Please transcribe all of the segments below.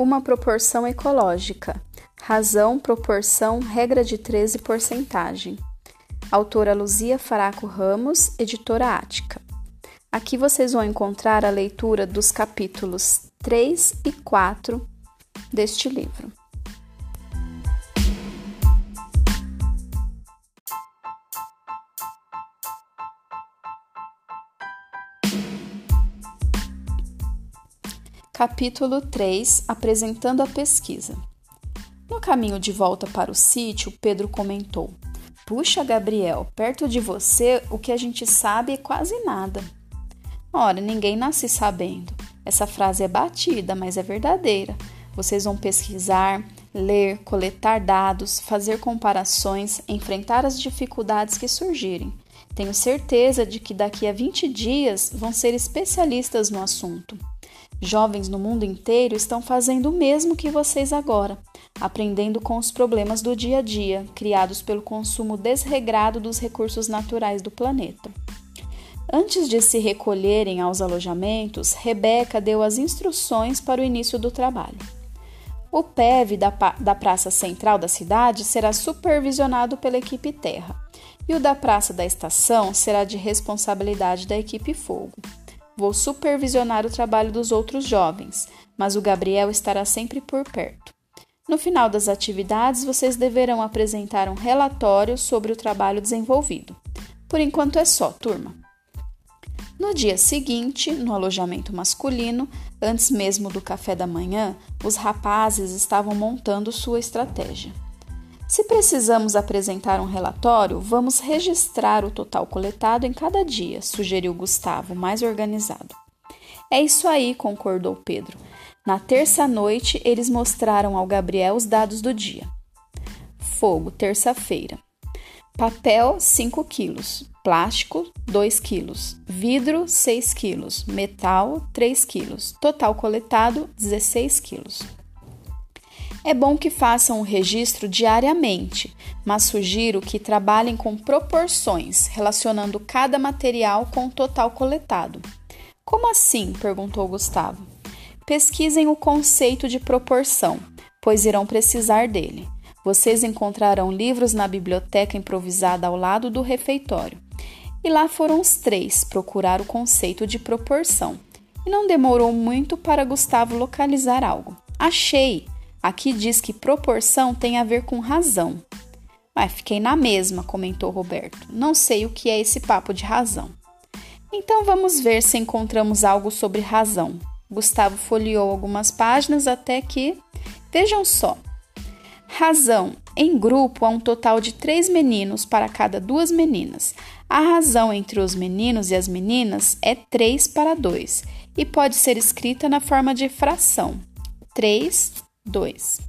Uma proporção ecológica. Razão, proporção, regra de 13 porcentagem. Autora Luzia Faraco Ramos, editora Ática. Aqui vocês vão encontrar a leitura dos capítulos 3 e 4 deste livro. Capítulo 3 Apresentando a pesquisa. No caminho de volta para o sítio, Pedro comentou: Puxa, Gabriel, perto de você o que a gente sabe é quase nada. Ora, ninguém nasce sabendo. Essa frase é batida, mas é verdadeira. Vocês vão pesquisar, ler, coletar dados, fazer comparações, enfrentar as dificuldades que surgirem. Tenho certeza de que daqui a 20 dias vão ser especialistas no assunto. Jovens no mundo inteiro estão fazendo o mesmo que vocês agora, aprendendo com os problemas do dia a dia, criados pelo consumo desregrado dos recursos naturais do planeta. Antes de se recolherem aos alojamentos, Rebeca deu as instruções para o início do trabalho. O PEV da, da Praça Central da cidade será supervisionado pela equipe Terra, e o da Praça da Estação será de responsabilidade da equipe Fogo. Vou supervisionar o trabalho dos outros jovens, mas o Gabriel estará sempre por perto. No final das atividades, vocês deverão apresentar um relatório sobre o trabalho desenvolvido. Por enquanto é só, turma. No dia seguinte, no alojamento masculino, antes mesmo do café da manhã, os rapazes estavam montando sua estratégia. Se precisamos apresentar um relatório, vamos registrar o total coletado em cada dia, sugeriu Gustavo, mais organizado. É isso aí, concordou Pedro. Na terça-noite, eles mostraram ao Gabriel os dados do dia. Fogo, terça-feira. Papel, 5 quilos. Plástico, 2 quilos. Vidro, 6 quilos. Metal, 3 quilos. Total coletado, 16 quilos. É bom que façam o registro diariamente, mas sugiro que trabalhem com proporções, relacionando cada material com o total coletado. Como assim? perguntou Gustavo. Pesquisem o conceito de proporção, pois irão precisar dele. Vocês encontrarão livros na biblioteca improvisada ao lado do refeitório. E lá foram os três procurar o conceito de proporção. E não demorou muito para Gustavo localizar algo. Achei! Aqui diz que proporção tem a ver com razão. Mas fiquei na mesma, comentou Roberto. Não sei o que é esse papo de razão. Então vamos ver se encontramos algo sobre razão. Gustavo folheou algumas páginas até que. Vejam só. Razão. Em grupo há um total de três meninos para cada duas meninas. A razão entre os meninos e as meninas é 3 para 2 e pode ser escrita na forma de fração. 3 2.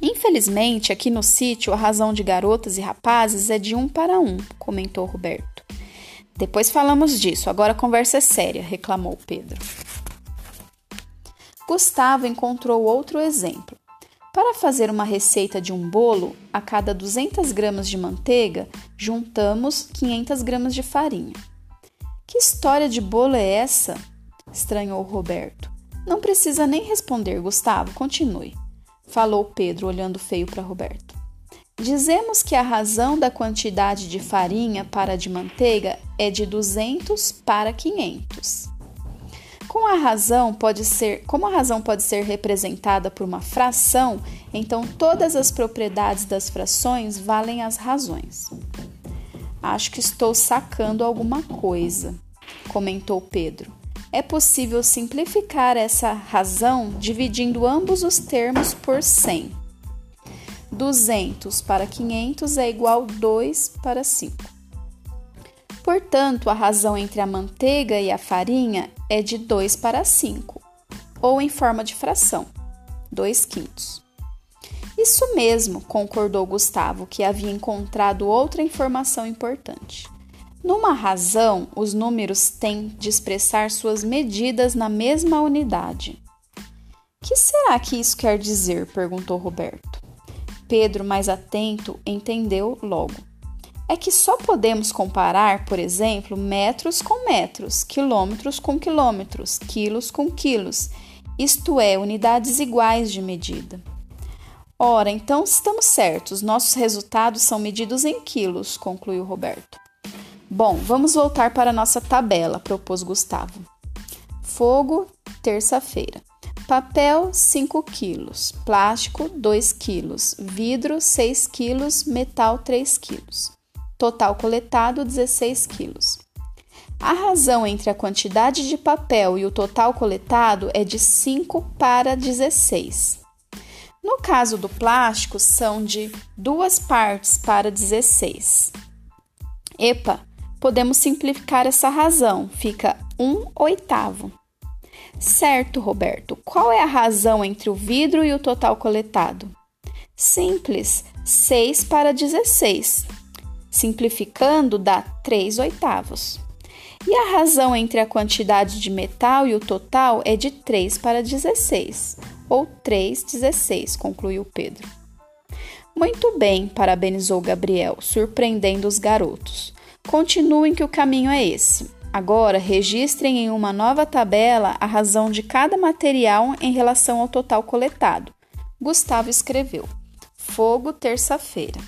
Infelizmente, aqui no sítio, a razão de garotas e rapazes é de um para um, comentou Roberto. Depois falamos disso, agora a conversa é séria, reclamou Pedro. Gustavo encontrou outro exemplo. Para fazer uma receita de um bolo, a cada 200 gramas de manteiga, juntamos 500 gramas de farinha. Que história de bolo é essa? estranhou Roberto. Não precisa nem responder, Gustavo, continue. Falou Pedro, olhando feio para Roberto. Dizemos que a razão da quantidade de farinha para de manteiga é de 200 para 500. Com a razão pode ser, como a razão pode ser representada por uma fração, então todas as propriedades das frações valem as razões. Acho que estou sacando alguma coisa, comentou Pedro é possível simplificar essa razão dividindo ambos os termos por 100. 200 para 500 é igual a 2 para 5. Portanto, a razão entre a manteiga e a farinha é de 2 para 5, ou em forma de fração, 2 quintos. Isso mesmo, concordou Gustavo, que havia encontrado outra informação importante. Numa razão, os números têm de expressar suas medidas na mesma unidade. Que será que isso quer dizer? perguntou Roberto. Pedro, mais atento, entendeu logo. É que só podemos comparar, por exemplo, metros com metros, quilômetros com quilômetros, quilos com quilos isto é, unidades iguais de medida. Ora, então estamos certos, nossos resultados são medidos em quilos, concluiu Roberto. Bom, vamos voltar para a nossa tabela, propôs Gustavo. Fogo, terça-feira. Papel, 5 quilos. Plástico, 2 quilos. Vidro, 6 quilos. Metal, 3 quilos. Total coletado, 16 quilos. A razão entre a quantidade de papel e o total coletado é de 5 para 16. No caso do plástico, são de duas partes para 16. Epa, podemos simplificar essa razão, fica 1 oitavo. Certo, Roberto. Qual é a razão entre o vidro e o total coletado? Simples, 6 para 16. Simplificando, dá 3 oitavos. E a razão entre a quantidade de metal e o total é de 3 para 16, ou 3 16, concluiu Pedro. Muito bem, parabenizou Gabriel, surpreendendo os garotos. Continuem que o caminho é esse. Agora, registrem em uma nova tabela a razão de cada material em relação ao total coletado. Gustavo escreveu: Fogo, terça-feira.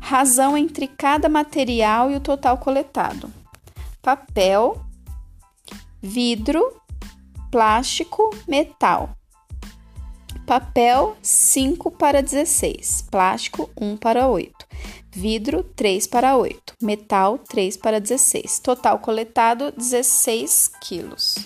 Razão entre cada material e o total coletado: papel, vidro, plástico, metal. Papel 5 para 16, plástico 1 para 8 vidro 3 para 8, metal 3 para 16, total coletado 16 quilos.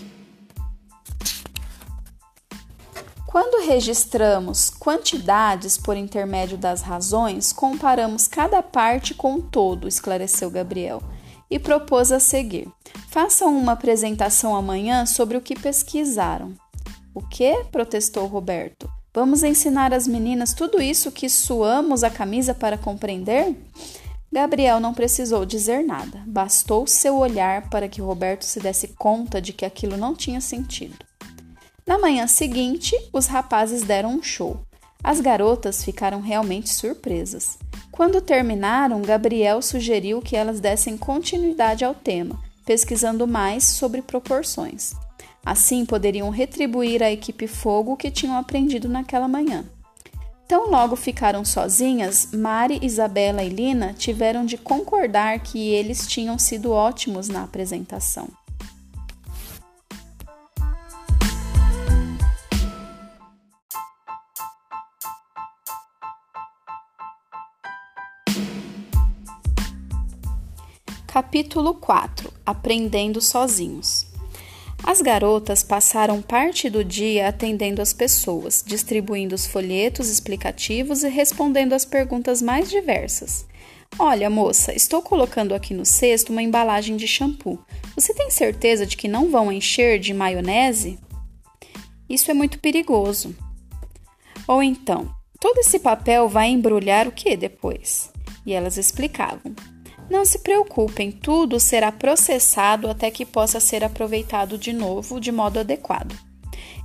Quando registramos quantidades por intermédio das razões, comparamos cada parte com o todo, esclareceu Gabriel, e propôs a seguir: façam uma apresentação amanhã sobre o que pesquisaram. O que? protestou Roberto. Vamos ensinar às meninas tudo isso que suamos a camisa para compreender? Gabriel não precisou dizer nada, bastou seu olhar para que Roberto se desse conta de que aquilo não tinha sentido. Na manhã seguinte, os rapazes deram um show. As garotas ficaram realmente surpresas. Quando terminaram, Gabriel sugeriu que elas dessem continuidade ao tema, pesquisando mais sobre proporções. Assim poderiam retribuir à equipe fogo o que tinham aprendido naquela manhã. Tão logo ficaram sozinhas, Mari, Isabela e Lina tiveram de concordar que eles tinham sido ótimos na apresentação. Capítulo 4 Aprendendo Sozinhos as garotas passaram parte do dia atendendo as pessoas, distribuindo os folhetos explicativos e respondendo às perguntas mais diversas. Olha, moça, estou colocando aqui no cesto uma embalagem de shampoo. Você tem certeza de que não vão encher de maionese? Isso é muito perigoso. Ou então, todo esse papel vai embrulhar o que depois? E elas explicavam. Não se preocupem, tudo será processado até que possa ser aproveitado de novo de modo adequado.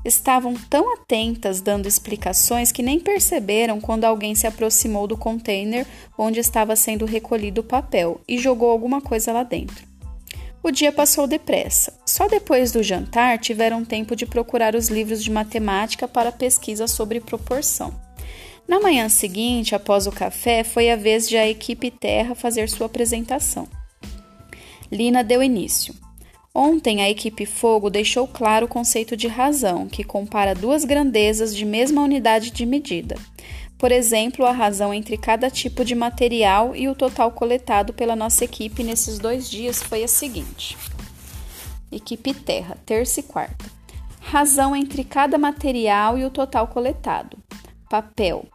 Estavam tão atentas dando explicações que nem perceberam quando alguém se aproximou do container onde estava sendo recolhido o papel e jogou alguma coisa lá dentro. O dia passou depressa. Só depois do jantar tiveram tempo de procurar os livros de matemática para pesquisa sobre proporção. Na manhã seguinte, após o café, foi a vez de a equipe Terra fazer sua apresentação. Lina deu início. Ontem, a equipe Fogo deixou claro o conceito de razão, que compara duas grandezas de mesma unidade de medida. Por exemplo, a razão entre cada tipo de material e o total coletado pela nossa equipe nesses dois dias foi a seguinte: Equipe Terra, terça e quarta. Razão entre cada material e o total coletado. Papel,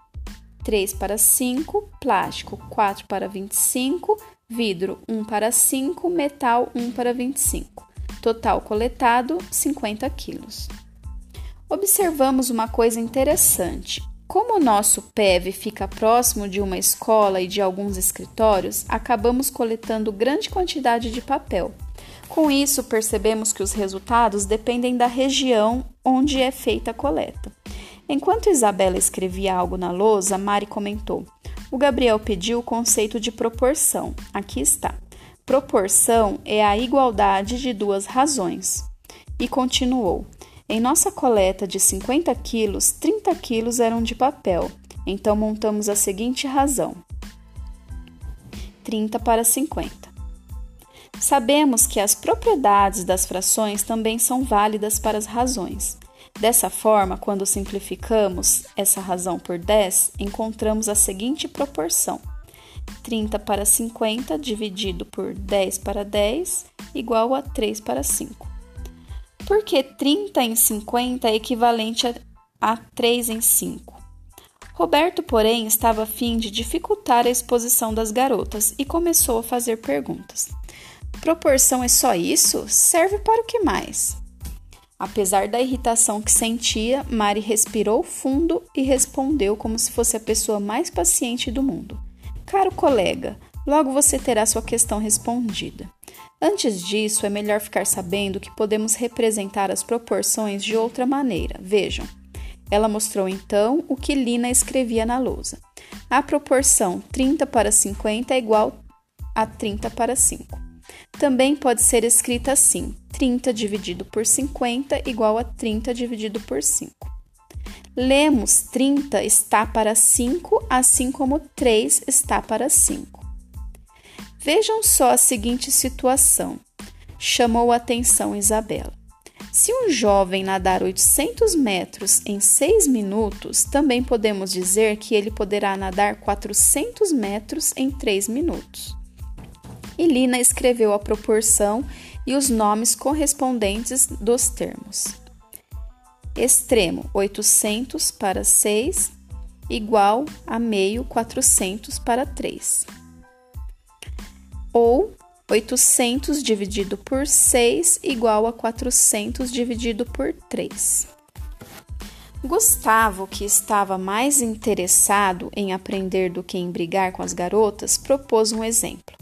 3 para 5, plástico 4 para 25, vidro 1 para 5, metal 1 para 25. Total coletado 50 quilos. Observamos uma coisa interessante. Como o nosso PEV fica próximo de uma escola e de alguns escritórios, acabamos coletando grande quantidade de papel. Com isso, percebemos que os resultados dependem da região onde é feita a coleta. Enquanto Isabela escrevia algo na lousa, Mari comentou: O Gabriel pediu o conceito de proporção. Aqui está. Proporção é a igualdade de duas razões. E continuou: Em nossa coleta de 50 quilos, 30 quilos eram de papel. Então montamos a seguinte razão: 30 para 50. Sabemos que as propriedades das frações também são válidas para as razões. Dessa forma, quando simplificamos essa razão por 10, encontramos a seguinte proporção: 30 para 50 dividido por 10 para 10 igual a 3 para 5. Porque 30 em 50 é equivalente a, a 3 em 5. Roberto, porém, estava a fim de dificultar a exposição das garotas e começou a fazer perguntas. Proporção é só isso? Serve para o que mais? Apesar da irritação que sentia, Mari respirou fundo e respondeu como se fosse a pessoa mais paciente do mundo. Caro colega, logo você terá sua questão respondida. Antes disso, é melhor ficar sabendo que podemos representar as proporções de outra maneira. Vejam. Ela mostrou então o que Lina escrevia na lousa. A proporção 30 para 50 é igual a 30 para 5. Também pode ser escrita assim: 30 dividido por 50 igual a 30 dividido por 5. Lemos 30 está para 5, assim como 3 está para 5. Vejam só a seguinte situação. Chamou a atenção Isabela. Se um jovem nadar 800 metros em 6 minutos, também podemos dizer que ele poderá nadar 400 metros em 3 minutos. E Lina escreveu a proporção e os nomes correspondentes dos termos. Extremo 800 para 6 igual a meio 400 para 3. Ou 800 dividido por 6 igual a 400 dividido por 3. Gustavo, que estava mais interessado em aprender do que em brigar com as garotas, propôs um exemplo.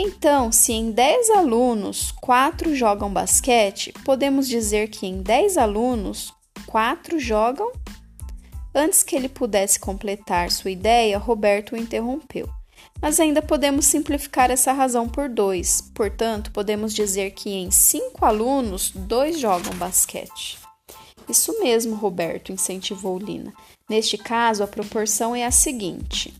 Então, se em 10 alunos 4 jogam basquete, podemos dizer que em 10 alunos 4 jogam? Antes que ele pudesse completar sua ideia, Roberto o interrompeu. Mas ainda podemos simplificar essa razão por 2. Portanto, podemos dizer que em 5 alunos, 2 jogam basquete. Isso mesmo, Roberto, incentivou Lina. Neste caso, a proporção é a seguinte: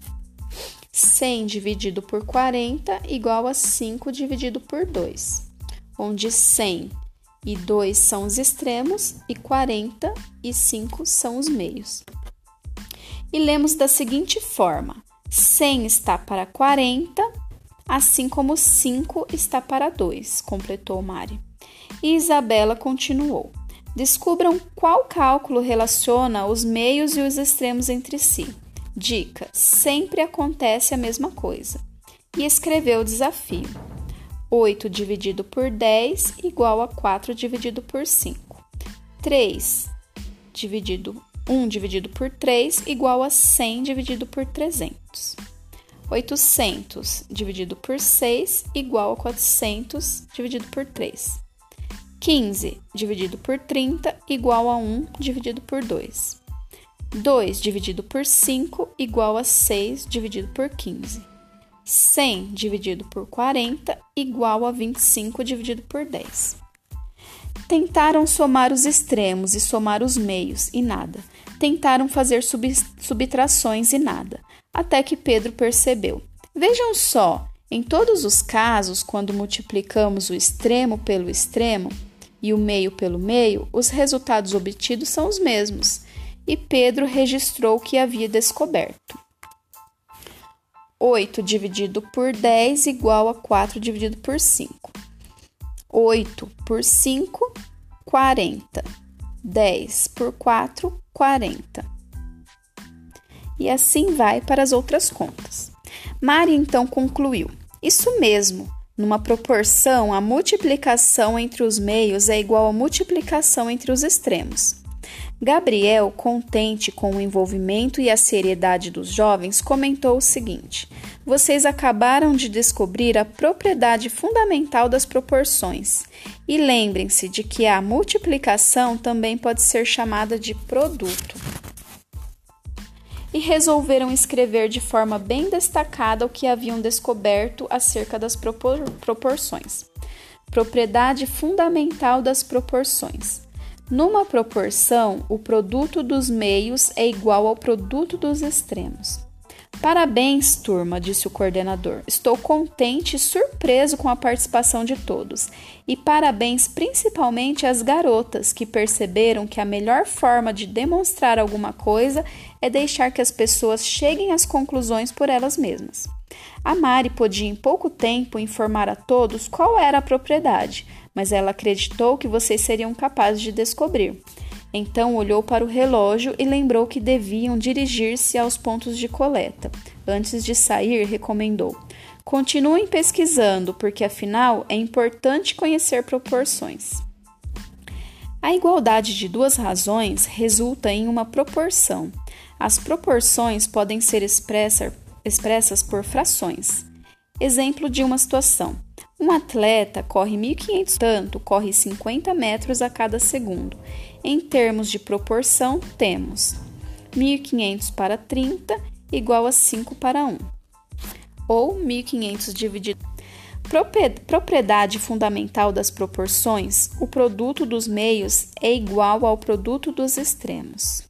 100 dividido por 40 igual a 5 dividido por 2, onde 100 e 2 são os extremos e 40 e 5 são os meios. E lemos da seguinte forma: 100 está para 40, assim como 5 está para 2, completou Mari. E Isabela continuou: Descubram qual cálculo relaciona os meios e os extremos entre si. Dica: sempre acontece a mesma coisa. E escreveu o desafio: 8 dividido por 10 igual a 4 dividido por 5. 3 dividido 1 dividido por 3 igual a 100 dividido por 300. 800 dividido por 6 igual a 400 dividido por 3. 15 dividido por 30 igual a 1 dividido por 2. 2 dividido por 5 igual a 6 dividido por 15. 100 dividido por 40 igual a 25 dividido por 10. Tentaram somar os extremos e somar os meios e nada. Tentaram fazer sub subtrações e nada. Até que Pedro percebeu. Vejam só, em todos os casos, quando multiplicamos o extremo pelo extremo e o meio pelo meio, os resultados obtidos são os mesmos e Pedro registrou o que havia descoberto. 8 dividido por 10 igual a 4 dividido por 5. 8 por 5, 40. 10 por 4, 40. E assim vai para as outras contas. Mari então concluiu: Isso mesmo, numa proporção, a multiplicação entre os meios é igual à multiplicação entre os extremos. Gabriel, contente com o envolvimento e a seriedade dos jovens, comentou o seguinte: Vocês acabaram de descobrir a propriedade fundamental das proporções. E lembrem-se de que a multiplicação também pode ser chamada de produto. E resolveram escrever de forma bem destacada o que haviam descoberto acerca das propor proporções. Propriedade fundamental das proporções. Numa proporção, o produto dos meios é igual ao produto dos extremos. Parabéns, turma, disse o coordenador. Estou contente e surpreso com a participação de todos. E parabéns principalmente às garotas que perceberam que a melhor forma de demonstrar alguma coisa é deixar que as pessoas cheguem às conclusões por elas mesmas. A Mari podia em pouco tempo informar a todos qual era a propriedade, mas ela acreditou que vocês seriam capazes de descobrir. Então olhou para o relógio e lembrou que deviam dirigir-se aos pontos de coleta. Antes de sair, recomendou: Continuem pesquisando, porque afinal é importante conhecer proporções. A igualdade de duas razões resulta em uma proporção. As proporções podem ser expressa, expressas por frações. Exemplo de uma situação: um atleta corre 1.500, tanto corre 50 metros a cada segundo. Em termos de proporção, temos 1.500 para 30 igual a 5 para 1, ou 1.500 dividido. Propriedade fundamental das proporções: o produto dos meios é igual ao produto dos extremos.